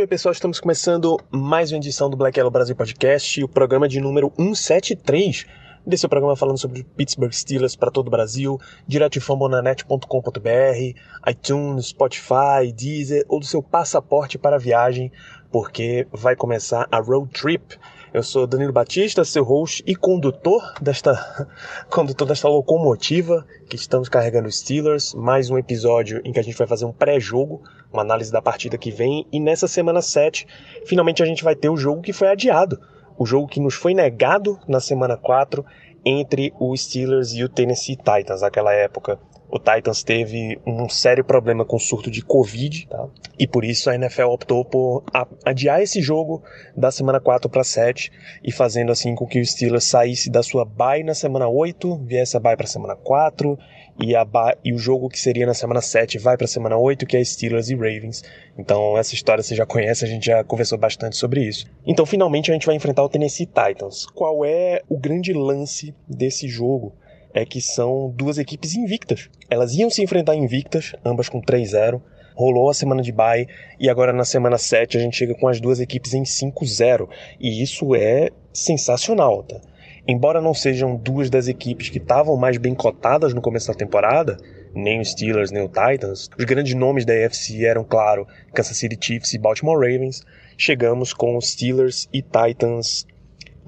Bem, pessoal, estamos começando mais uma edição do Black Yellow Brasil Podcast, o programa de número 173 desse programa falando sobre Pittsburgh Steelers para todo o Brasil, direto de fambonanet.com.br, iTunes, Spotify, Deezer ou do seu passaporte para viagem, porque vai começar a road trip. Eu sou Danilo Batista, seu host e condutor desta condutor desta locomotiva que estamos carregando os Steelers, mais um episódio em que a gente vai fazer um pré-jogo, uma análise da partida que vem. E nessa semana 7, finalmente a gente vai ter o jogo que foi adiado, o jogo que nos foi negado na semana 4 entre os Steelers e o Tennessee Titans, naquela época o Titans teve um sério problema com surto de Covid, tá? e por isso a NFL optou por adiar esse jogo da semana 4 para 7 e fazendo assim com que o Steelers saísse da sua bye na semana 8, viesse a bye para semana 4 e, a bye, e o jogo que seria na semana 7 vai para semana 8, que é Steelers e Ravens. Então essa história você já conhece, a gente já conversou bastante sobre isso. Então finalmente a gente vai enfrentar o Tennessee Titans. Qual é o grande lance desse jogo? É que são duas equipes invictas. Elas iam se enfrentar invictas, ambas com 3-0. Rolou a semana de bye e agora na semana 7 a gente chega com as duas equipes em 5-0. E isso é sensacional, tá? Embora não sejam duas das equipes que estavam mais bem cotadas no começo da temporada, nem os Steelers nem o Titans, os grandes nomes da AFC eram, claro, Kansas City Chiefs e Baltimore Ravens. Chegamos com os Steelers e Titans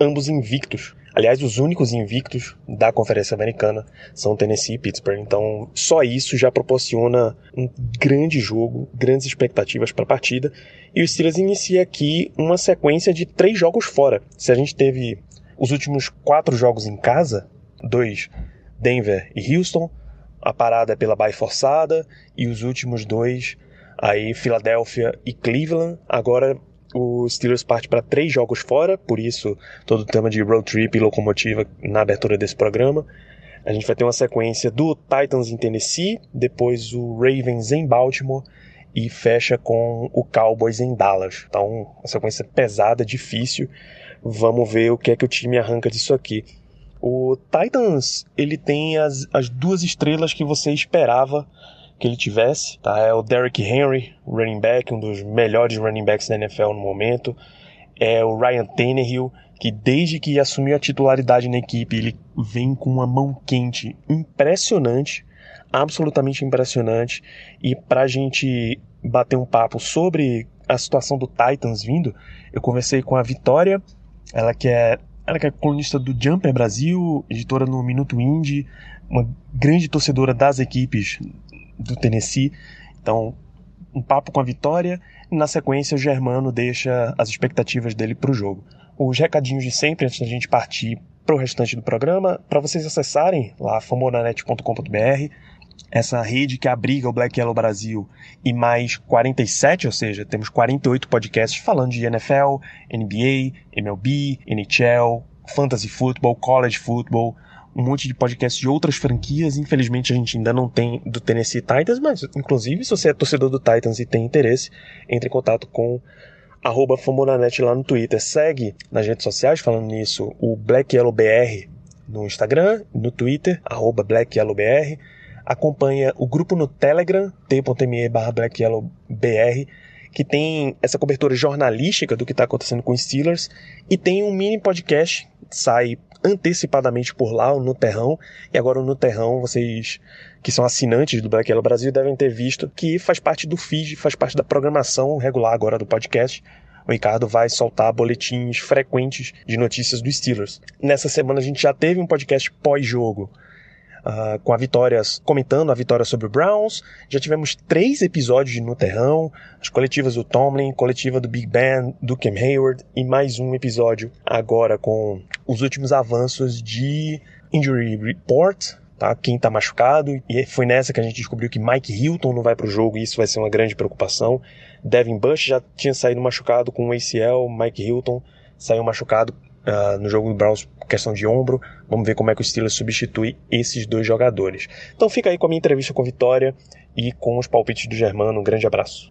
ambos invictos Aliás, os únicos invictos da Conferência Americana são Tennessee e Pittsburgh. Então, só isso já proporciona um grande jogo, grandes expectativas para a partida. E o Steelers inicia aqui uma sequência de três jogos fora. Se a gente teve os últimos quatro jogos em casa, dois Denver e Houston, a parada é pela bye forçada, e os últimos dois aí Filadélfia e Cleveland. Agora o Steelers parte para três jogos fora, por isso todo o tema de road trip e locomotiva na abertura desse programa. A gente vai ter uma sequência do Titans em Tennessee, depois o Ravens em Baltimore e fecha com o Cowboys em Dallas. Então, uma sequência pesada, difícil. Vamos ver o que é que o time arranca disso aqui. O Titans, ele tem as, as duas estrelas que você esperava que ele tivesse, tá? É o Derrick Henry, running back, um dos melhores running backs da NFL no momento. É o Ryan Tannehill, que desde que assumiu a titularidade na equipe, ele vem com uma mão quente impressionante, absolutamente impressionante. E pra gente bater um papo sobre a situação do Titans vindo, eu conversei com a Vitória, ela que é ela que é colunista do Jumper Brasil, editora no Minuto Indie, uma grande torcedora das equipes do Tennessee. Então, um papo com a vitória e na sequência o Germano deixa as expectativas dele para o jogo. Os recadinhos de sempre antes da gente partir para o restante do programa, para vocês acessarem lá famonanet.com.br, essa rede que abriga o Black Yellow Brasil e mais 47, ou seja, temos 48 podcasts falando de NFL, NBA, MLB, NHL, Fantasy Football, College Football, um monte de podcasts de outras franquias. Infelizmente a gente ainda não tem do Tennessee Titans, mas inclusive se você é torcedor do Titans e tem interesse, entre em contato com arroba Famonanet lá no Twitter. Segue nas redes sociais, falando nisso, o Black Yellow BR no Instagram, no Twitter, arroba Black Yellow BR. Acompanha o grupo no Telegram, t.me barra Black Yellow BR, que tem essa cobertura jornalística do que está acontecendo com os Steelers, e tem um mini podcast, sai antecipadamente por lá, no Terrão, e agora no Terrão vocês que são assinantes do Black Yellow Brasil devem ter visto que faz parte do feed, faz parte da programação regular agora do podcast. O Ricardo vai soltar boletins frequentes de notícias dos Steelers. Nessa semana a gente já teve um podcast pós-jogo, uh, com a vitória, comentando a vitória sobre o Browns. Já tivemos três episódios de No Terrão, as coletivas do Tomlin, coletiva do Big Ben, do Cam Hayward, e mais um episódio agora com os últimos avanços de Injury Report, tá? Quem está machucado, e foi nessa que a gente descobriu que Mike Hilton não vai para o jogo, e isso vai ser uma grande preocupação. Devin Bush já tinha saído machucado com o ACL, Mike Hilton saiu machucado uh, no jogo do Browns, questão de ombro. Vamos ver como é que o Steelers substitui esses dois jogadores. Então fica aí com a minha entrevista com Vitória e com os palpites do Germano. Um grande abraço.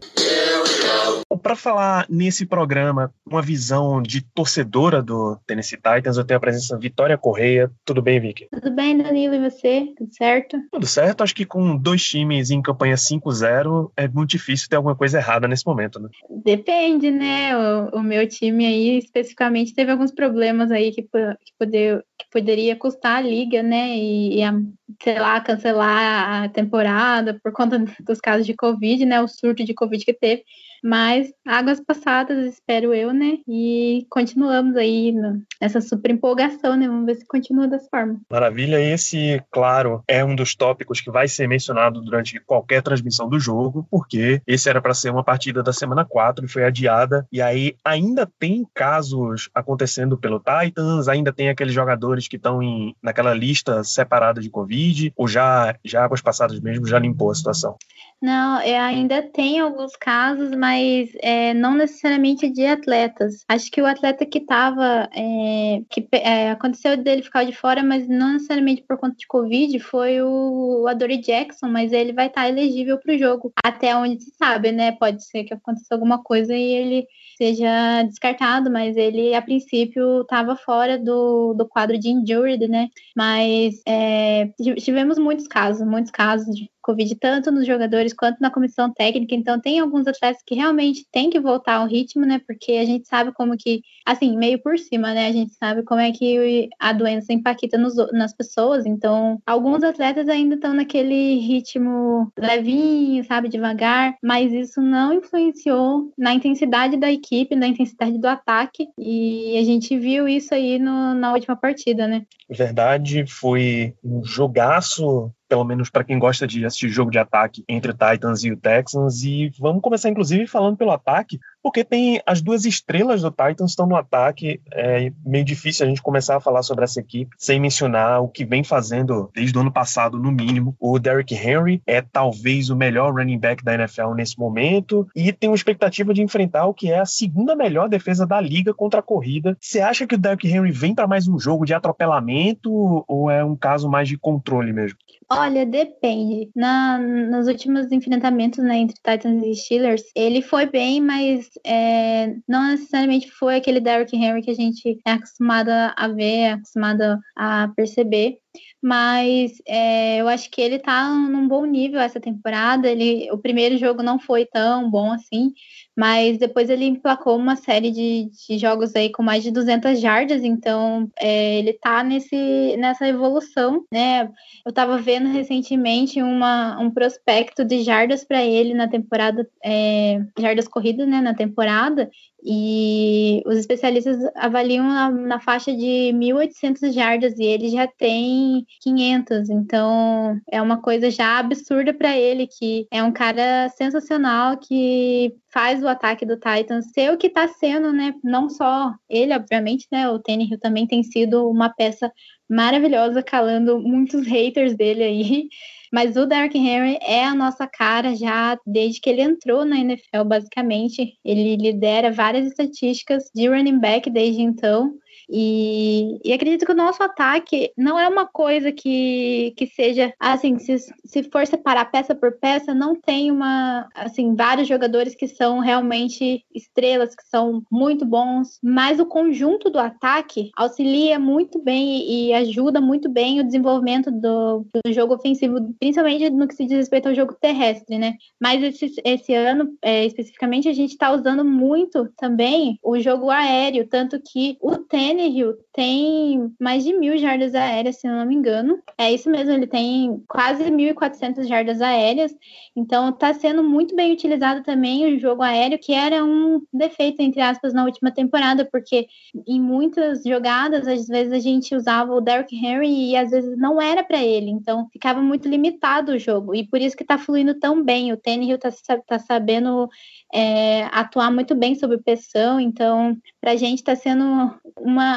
Para falar nesse programa, uma visão de torcedora do Tennessee Titans, eu tenho a presença de Vitória Correia. Tudo bem, Vicky? Tudo bem, Danilo, e você? Tudo certo? Tudo certo. Acho que com dois times em campanha 5-0 é muito difícil ter alguma coisa errada nesse momento, né? Depende, né? O, o meu time aí, especificamente, teve alguns problemas aí que, que, poder, que poderia custar a liga, né? E, e a, sei lá, cancelar a temporada por conta dos casos de Covid, né? O surto de Covid que teve. Mas águas passadas, espero eu, né? E continuamos aí nessa super empolgação, né? Vamos ver se continua dessa forma. Maravilha. Esse, claro, é um dos tópicos que vai ser mencionado durante qualquer transmissão do jogo, porque esse era para ser uma partida da semana 4 e foi adiada. E aí ainda tem casos acontecendo pelo Titans, ainda tem aqueles jogadores que estão naquela lista separada de Covid, ou já, já águas passadas mesmo já limpou a situação? Não, é, ainda tem alguns casos, mas é, não necessariamente de atletas. Acho que o atleta que estava, é, que é, aconteceu dele ficar de fora, mas não necessariamente por conta de Covid, foi o, o Jackson, mas ele vai estar elegível para o jogo, até onde se sabe, né? Pode ser que aconteça alguma coisa e ele seja descartado, mas ele a princípio estava fora do, do quadro de injured, né? Mas é, tivemos muitos casos, muitos casos de Covid, tanto nos jogadores quanto na comissão técnica. Então, tem alguns atletas que realmente têm que voltar ao ritmo, né? Porque a gente sabe como que, assim, meio por cima, né? A gente sabe como é que a doença impacta nos, nas pessoas. Então, alguns atletas ainda estão naquele ritmo levinho, sabe? Devagar, mas isso não influenciou na intensidade da equipe, na intensidade do ataque. E a gente viu isso aí no, na última partida, né? Verdade, foi um jogaço pelo menos para quem gosta de assistir jogo de ataque entre o Titans e o Texans. E vamos começar, inclusive, falando pelo ataque, porque tem as duas estrelas do Titans estão no ataque. É meio difícil a gente começar a falar sobre essa equipe sem mencionar o que vem fazendo desde o ano passado, no mínimo. O Derrick Henry é talvez o melhor running back da NFL nesse momento e tem uma expectativa de enfrentar o que é a segunda melhor defesa da liga contra a corrida. Você acha que o Derrick Henry vem para mais um jogo de atropelamento ou é um caso mais de controle mesmo? Olha, depende. Na, nos últimos enfrentamentos né, entre Titans e Steelers, ele foi bem, mas é, não necessariamente foi aquele Derrick Henry que a gente é acostumado a ver, é acostumado a perceber mas é, eu acho que ele tá num bom nível essa temporada. Ele, o primeiro jogo não foi tão bom assim, mas depois ele emplacou uma série de, de jogos aí com mais de 200 jardas, então é, ele tá nesse, nessa evolução, né? Eu tava vendo recentemente uma, um prospecto de jardas para ele na temporada, é, jardas corridas, né, na temporada, e os especialistas avaliam na, na faixa de 1.800 jardas e ele já tem 500, então é uma coisa já absurda para ele, que é um cara sensacional que faz o ataque do Titans ser o que está sendo, né? Não só ele, obviamente, né? O Tannehill também tem sido uma peça maravilhosa, calando muitos haters dele aí. Mas o Derrick Henry é a nossa cara já desde que ele entrou na NFL, basicamente. Ele lidera várias estatísticas de running back desde então. E, e, acredito que o nosso ataque não é uma coisa que, que seja assim, se, se for separar peça por peça, não tem uma assim, vários jogadores que são realmente estrelas, que são muito bons, mas o conjunto do ataque auxilia muito bem e ajuda muito bem o desenvolvimento do, do jogo ofensivo, principalmente no que se diz respeito ao jogo terrestre, né? Mas esse, esse ano, é, especificamente, a gente está usando muito também o jogo aéreo, tanto que o tênis Tannehill tem mais de mil jardas aéreas, se não me engano. É isso mesmo, ele tem quase 1.400 jardas aéreas. Então, está sendo muito bem utilizado também o jogo aéreo, que era um defeito, entre aspas, na última temporada, porque em muitas jogadas, às vezes a gente usava o Derrick Henry e às vezes não era para ele. Então, ficava muito limitado o jogo. E por isso que está fluindo tão bem. O Tannehill está tá sabendo é, atuar muito bem sob pressão. Então, para a gente está sendo uma,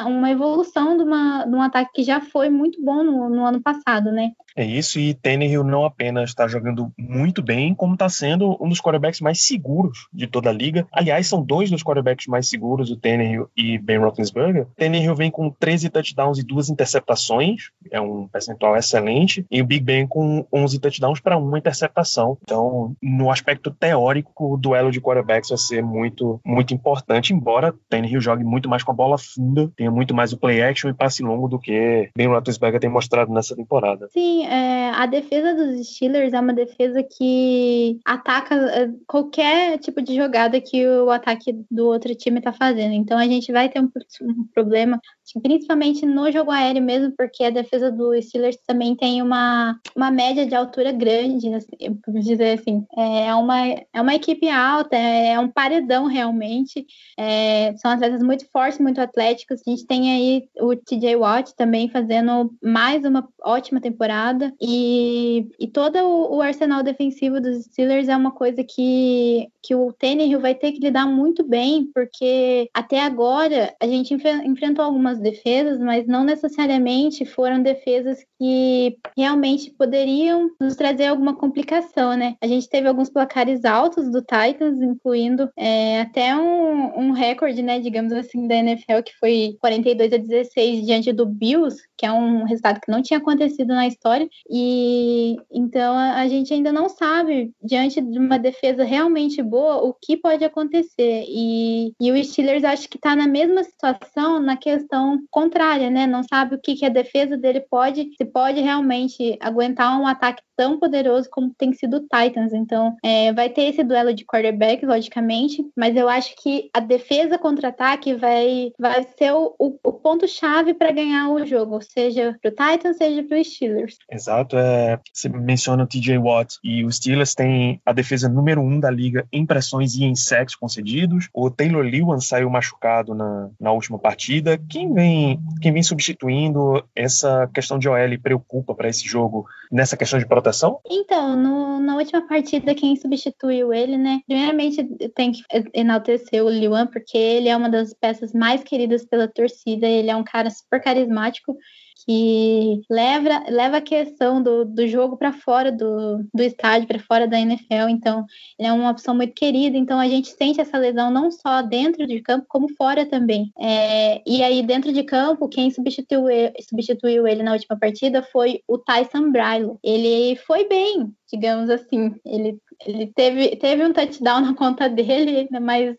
uma evolução de, uma, de um ataque que já foi muito bom no, no, ano passado, né? É isso, e Tannehill não apenas está jogando muito bem, como está sendo um dos quarterbacks mais seguros de toda a liga. Aliás, são dois dos quarterbacks mais seguros, o Tannehill e Ben Roethlisberger. Tannehill vem com 13 touchdowns e duas interceptações, é um percentual excelente, e o Big Ben com 11 touchdowns para uma interceptação. Então, no aspecto teórico, o duelo de quarterbacks vai ser muito, muito importante, embora Tannehill jogue muito mais com a bola funda, tenha muito mais o play action e passe longo do que Ben Roethlisberger tem mostrado nessa temporada. Sim, é, a defesa dos Steelers é uma defesa que ataca é, qualquer tipo de jogada que o ataque do outro time está fazendo. Então a gente vai ter um, um problema principalmente no jogo aéreo mesmo, porque a defesa do Steelers também tem uma, uma média de altura grande, assim, por dizer assim. É uma, é uma equipe alta, é um paredão realmente. É, são atletas muito fortes, muito atléticos. A gente tem aí o TJ Watt também fazendo mais uma ótima temporada. E, e todo o, o arsenal defensivo dos Steelers é uma coisa que, que o Tannehill vai ter que lidar muito bem, porque até agora a gente enfrentou algumas defesas, mas não necessariamente foram defesas que realmente poderiam nos trazer alguma complicação, né? A gente teve alguns placares altos do Titans, incluindo é, até um, um recorde, né, digamos assim, da NFL, que foi 42 a 16 diante do Bills, que é um resultado que não tinha acontecido na história. E então a, a gente ainda não sabe, diante de uma defesa realmente boa, o que pode acontecer. E, e o Steelers acho que está na mesma situação na questão contrária, né? Não sabe o que, que a defesa dele pode, se pode realmente aguentar um ataque tão poderoso como tem sido o Titans. Então, é, vai ter esse duelo de quarterback, logicamente, mas eu acho que a defesa contra-ataque vai, vai ser o, o, ponto-chave para ganhar o jogo, seja para o Titans, seja para os Steelers. Exato. É, você menciona o TJ Watt e os Steelers têm a defesa número um da liga em pressões e em sacks concedidos. O Taylor Lewan saiu machucado na, na última partida. Quem vem, quem vem substituindo essa questão de OL preocupa para esse jogo nessa questão de proteção? Então, no, na última partida, quem substituiu ele, né? Primeiramente, tem que enaltecer o Liwan, porque ele é uma das peças mais queridas pela torcida. Ele é um cara super carismático que leva, leva a questão do, do jogo para fora do, do estádio, para fora da NFL. Então, ele é uma opção muito querida. Então, a gente sente essa lesão não só dentro de campo, como fora também. É, e aí, dentro de campo, quem substituiu substituiu ele na última partida foi o Tyson Brailo. Ele foi bem, digamos assim. Ele, ele teve, teve um touchdown na conta dele, mas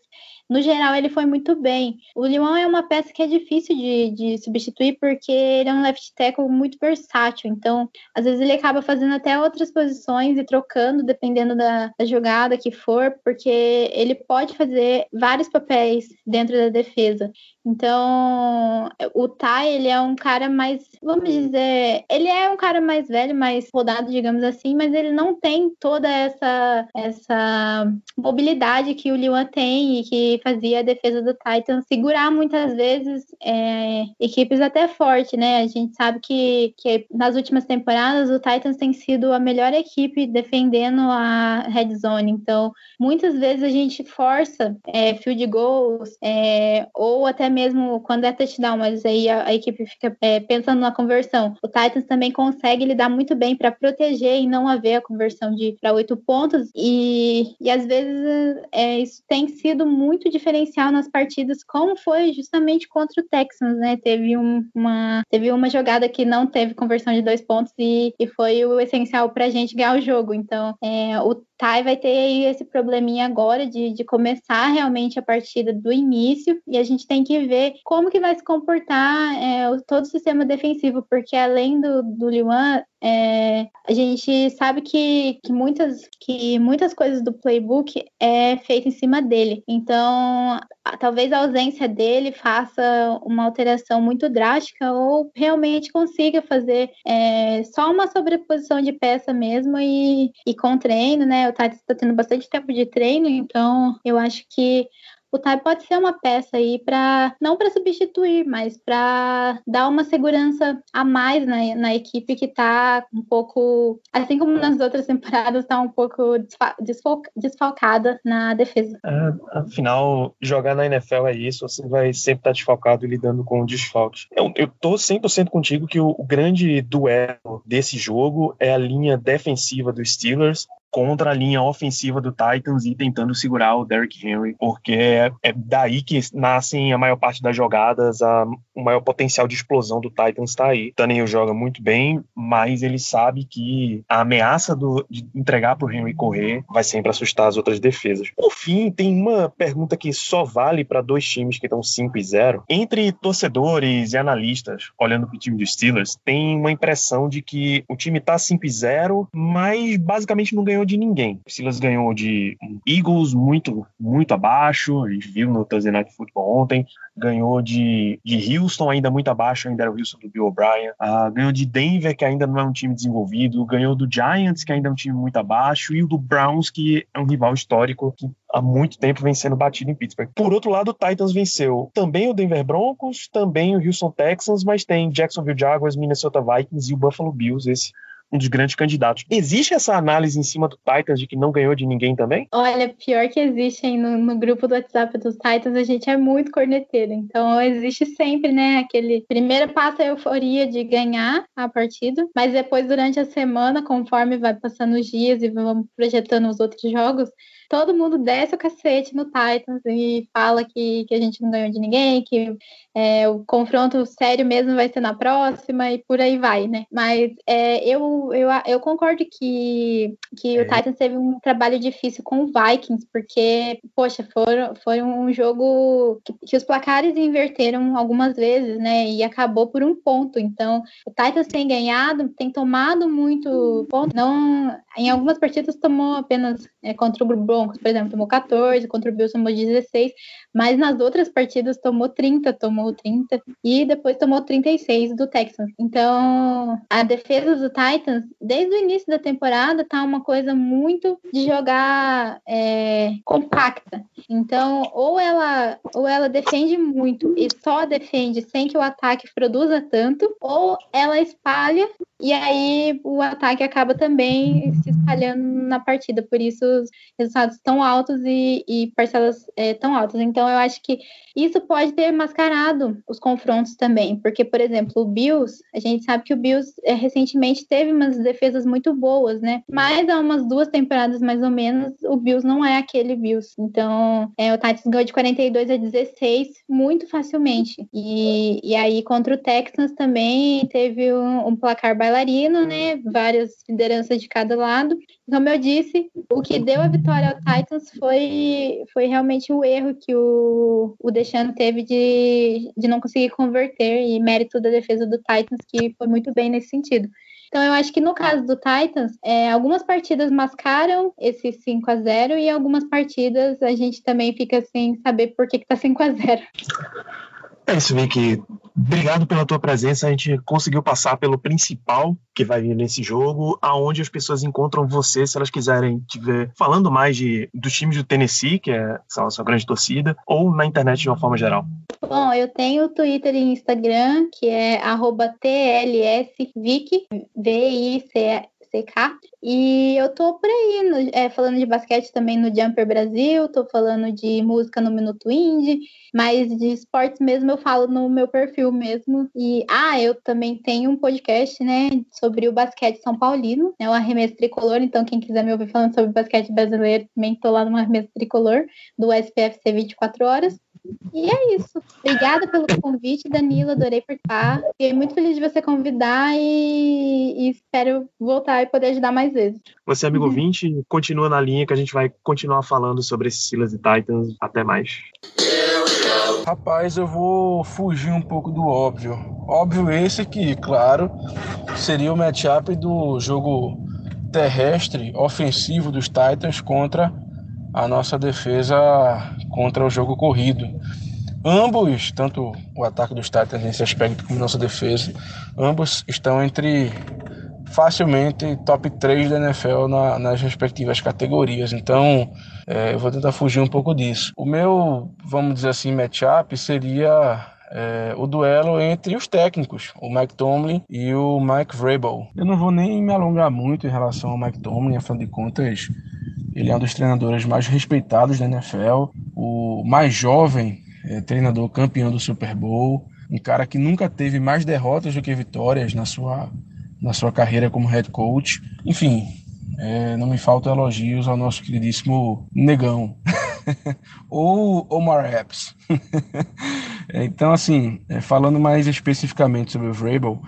no geral, ele foi muito bem. O Limão é uma peça que é difícil de, de substituir porque ele é um left tackle muito versátil. Então, às vezes ele acaba fazendo até outras posições e trocando, dependendo da, da jogada que for, porque ele pode fazer vários papéis dentro da defesa. Então, o Ty, ele é um cara mais, vamos dizer, ele é um cara mais velho, mais rodado, digamos assim, mas ele não tem toda essa essa mobilidade que o Liwan tem e que fazia a defesa do Titan segurar muitas vezes é, equipes até forte, né? A gente sabe que, que nas últimas temporadas o Titans tem sido a melhor equipe defendendo a red zone. Então, muitas vezes a gente força é, field goals é, ou até mesmo quando é touchdown, mas aí a, a equipe fica é, pensando na conversão. O Titans também consegue lidar muito bem para proteger e não haver a conversão de para oito pontos. E, e às vezes é, isso tem sido muito diferencial nas partidas, como foi justamente contra o Texans, né? Teve um, uma, teve uma jogada que não teve conversão de dois pontos e, e foi o essencial para a gente ganhar o jogo. Então, é, o Thay vai ter aí esse probleminha agora de, de começar realmente a partida do início e a gente tem que ver como que vai se comportar é, todo o sistema defensivo, porque além do, do Liwan, é, a gente sabe que, que, muitas, que muitas coisas do playbook é feita em cima dele. Então, talvez a ausência dele faça uma alteração muito drástica ou realmente consiga fazer é, só uma sobreposição de peça mesmo e, e com treino, né? O Tati está tendo bastante tempo de treino, então eu acho que o Ty pode ser uma peça aí para não para substituir, mas para dar uma segurança a mais na, na equipe que está um pouco, assim como nas outras temporadas, está um pouco desfalca, desfalcada na defesa. É, afinal, jogar na NFL é isso, você vai sempre estar tá desfalcado e lidando com desfalques. Eu, eu tô 100% contigo que o, o grande duelo desse jogo é a linha defensiva dos Steelers contra a linha ofensiva do Titans e tentando segurar o Derrick Henry, porque é, é daí que nascem a maior parte das jogadas, a, o maior potencial de explosão do Titans está aí. Tannehill joga muito bem, mas ele sabe que a ameaça do, de entregar para o Henry correr vai sempre assustar as outras defesas. Por fim, tem uma pergunta que só vale para dois times que estão 5 e 0. Entre torcedores e analistas, olhando para o time dos Steelers, tem uma impressão de que o time está 5 e 0, mas basicamente não ganhou de ninguém. O Steelers ganhou de Eagles muito, muito abaixo, a gente viu no Thursday Night Football ontem, ganhou de, de Houston ainda muito abaixo, ainda era o Houston do Bill O'Brien, uh, ganhou de Denver, que ainda não é um time desenvolvido, ganhou do Giants, que ainda é um time muito abaixo, e o do Browns, que é um rival histórico, que há muito tempo vem sendo batido em Pittsburgh. Por outro lado, o Titans venceu também o Denver Broncos, também o Houston Texans, mas tem Jacksonville Jaguars, Minnesota Vikings e o Buffalo Bills, esse um dos grandes candidatos. Existe essa análise em cima do Titans de que não ganhou de ninguém também? Olha, pior que existe no, no grupo do WhatsApp dos Titans, a gente é muito corneteiro. Então existe sempre, né, aquele primeiro passa a euforia de ganhar a partida, mas depois durante a semana, conforme vai passando os dias e vamos projetando os outros jogos, todo mundo desce o cacete no Titans e fala que, que a gente não ganhou de ninguém, que é, o confronto sério mesmo vai ser na próxima e por aí vai, né? Mas é, eu, eu, eu concordo que, que é. o Titans teve um trabalho difícil com o Vikings, porque, poxa, foram, foi um jogo que, que os placares inverteram algumas vezes, né? E acabou por um ponto. Então, o Titans tem ganhado, tem tomado muito ponto. Não, em algumas partidas tomou apenas é, contra o Broncos, por exemplo, tomou 14, contra o Bills tomou 16, mas nas outras partidas tomou 30, tomou 30 e depois tomou 36 do Texans. Então, a defesa do Titans, desde o início da temporada, tá uma coisa muito de jogar é, compacta. Então, ou ela, ou ela defende muito e só defende sem que o ataque produza tanto, ou ela espalha e aí o ataque acaba também se espalhando na partida, por isso os resultados tão altos e, e parcelas é, tão altas. Então eu acho que isso pode ter mascarado os confrontos também, porque, por exemplo, o Bills, a gente sabe que o Bills é, recentemente teve umas defesas muito boas, né? Mas há umas duas temporadas mais ou menos, o Bills não é aquele Bills. Então é, o Titans ganhou de 42 a 16 muito facilmente. E, e aí contra o Texans também teve um, um placar bailarino, né? Várias lideranças de cada lado. Como eu disse, o que deu a vitória ao Titans foi, foi realmente o erro que o, o Deixando teve de, de não conseguir converter e mérito da defesa do Titans, que foi muito bem nesse sentido. Então, eu acho que no caso do Titans, é, algumas partidas mascaram esse 5 a 0 e algumas partidas a gente também fica sem saber por que, que tá 5 a 0 é isso, Vicky. Obrigado pela tua presença. A gente conseguiu passar pelo principal que vai vir nesse jogo, aonde as pessoas encontram você, se elas quiserem te ver falando mais de, dos times do Tennessee, que é, a sua grande torcida, ou na internet de uma forma geral. Bom, eu tenho Twitter e Instagram, que é tlsvic, V-I-C CK. E eu tô por aí, no, é, falando de basquete também no Jumper Brasil, tô falando de música no Minuto Indie, mas de esportes mesmo eu falo no meu perfil mesmo. E, ah, eu também tenho um podcast, né, sobre o basquete São Paulino, né, o Arremesso Tricolor, então quem quiser me ouvir falando sobre basquete brasileiro, também tô lá no Arremesso Tricolor, do SPFC 24 Horas. E é isso. Obrigada pelo convite, Danilo. Adorei participar. Fiquei muito feliz de você convidar e, e espero voltar e poder ajudar mais vezes. Você, amigo uhum. ouvinte, continua na linha que a gente vai continuar falando sobre esses Steelers e Titans. Até mais. Rapaz, eu vou fugir um pouco do óbvio. Óbvio esse que, claro, seria o matchup do jogo terrestre ofensivo dos Titans contra a nossa defesa contra o jogo corrido. Ambos, tanto o ataque dos Titans nesse aspecto como nossa defesa, ambos estão entre facilmente top 3 da NFL na, nas respectivas categorias. Então, é, eu vou tentar fugir um pouco disso. O meu, vamos dizer assim, matchup seria é, o duelo entre os técnicos, o Mike Tomlin e o Mike Vrabel. Eu não vou nem me alongar muito em relação ao Mike Tomlin, afinal de contas, ele é um dos treinadores mais respeitados da NFL, o mais jovem é, treinador campeão do Super Bowl, um cara que nunca teve mais derrotas do que vitórias na sua, na sua carreira como head coach. Enfim, é, não me faltam elogios ao nosso queridíssimo Negão. Ou Omar Epps. então, assim, é, falando mais especificamente sobre o Vrabel,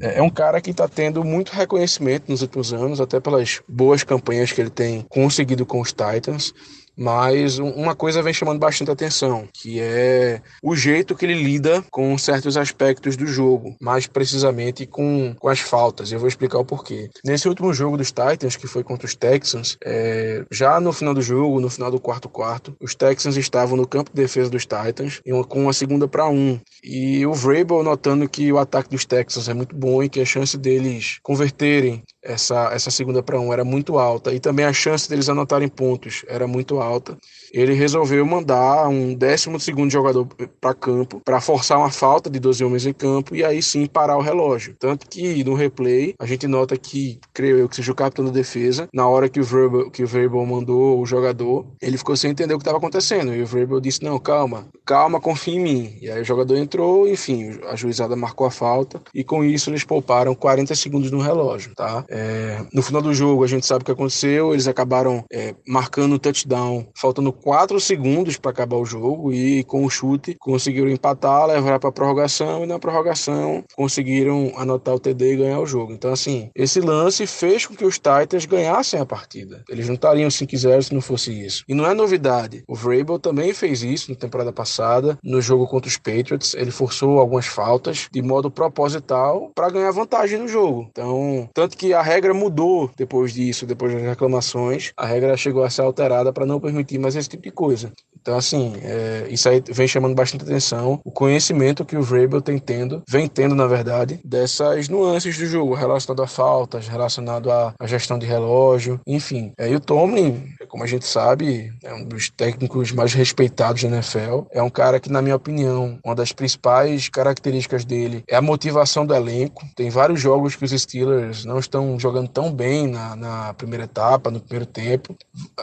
é, é um cara que está tendo muito reconhecimento nos últimos anos, até pelas boas campanhas que ele tem conseguido com os Titans. Mas uma coisa vem chamando bastante atenção, que é o jeito que ele lida com certos aspectos do jogo, mais precisamente com, com as faltas. Eu vou explicar o porquê. Nesse último jogo dos Titans, que foi contra os Texans, é, já no final do jogo, no final do quarto quarto, os Texans estavam no campo de defesa dos Titans com uma segunda para um. E o Vrabel notando que o ataque dos Texans é muito bom e que a chance deles converterem essa, essa segunda para um era muito alta e também a chance deles anotarem pontos era muito alta alta. Ele resolveu mandar um 12 segundo jogador para campo para forçar uma falta de 12 homens em campo e aí sim parar o relógio. Tanto que no replay a gente nota que, creio eu, que seja o capitão da defesa, na hora que o Verbal, que o Verbal mandou o jogador, ele ficou sem entender o que estava acontecendo. E o Verbal disse: Não, calma, calma, confia em mim. E aí o jogador entrou, enfim, a juizada marcou a falta e com isso eles pouparam 40 segundos no relógio, tá? É, no final do jogo, a gente sabe o que aconteceu. Eles acabaram é, marcando o touchdown, faltando quatro segundos para acabar o jogo. E com o chute, conseguiram empatar, levar para a prorrogação. E na prorrogação, conseguiram anotar o TD e ganhar o jogo. Então, assim, esse lance fez com que os Titans ganhassem a partida. Eles não estariam 5-0 se não fosse isso. E não é novidade. O Vrabel também fez isso na temporada passada, no jogo contra os Patriots. Ele forçou algumas faltas de modo proposital para ganhar vantagem no jogo. Então, tanto que a regra mudou depois disso, depois das reclamações. A regra chegou a ser alterada para não permitir mais esse tipo de coisa. Então, assim, é, isso aí vem chamando bastante atenção. O conhecimento que o Vrabel tem tendo, vem tendo, na verdade, dessas nuances do jogo, relacionado a faltas, relacionado à, à gestão de relógio, enfim. É, e o Tomlin, como a gente sabe, é um dos técnicos mais respeitados da NFL. É um cara que, na minha opinião, uma das principais características dele é a motivação do elenco. Tem vários jogos que os Steelers não estão jogando tão bem na, na primeira etapa, no primeiro tempo.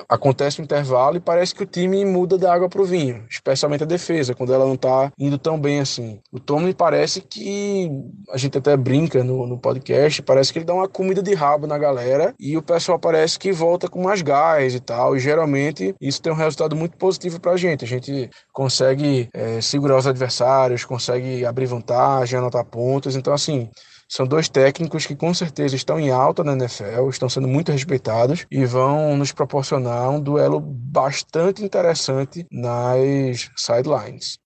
Acontece o um intervalo e parece que o time muda da água para o vinho, especialmente a defesa, quando ela não está indo tão bem assim. O Tom me parece que a gente até brinca no, no podcast, parece que ele dá uma comida de rabo na galera e o pessoal parece que volta com mais gás e tal. E geralmente isso tem um resultado muito positivo para a gente. A gente consegue é, segurar os adversários, consegue abrir vantagem, anotar pontos. Então, assim, são dois técnicos que com certeza estão em alta na NFL, estão sendo muito respeitados e vão nos proporcionar um duelo bastante interessante nas sidelines.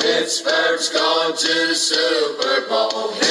Pittsburgh's going to the Super Bowl.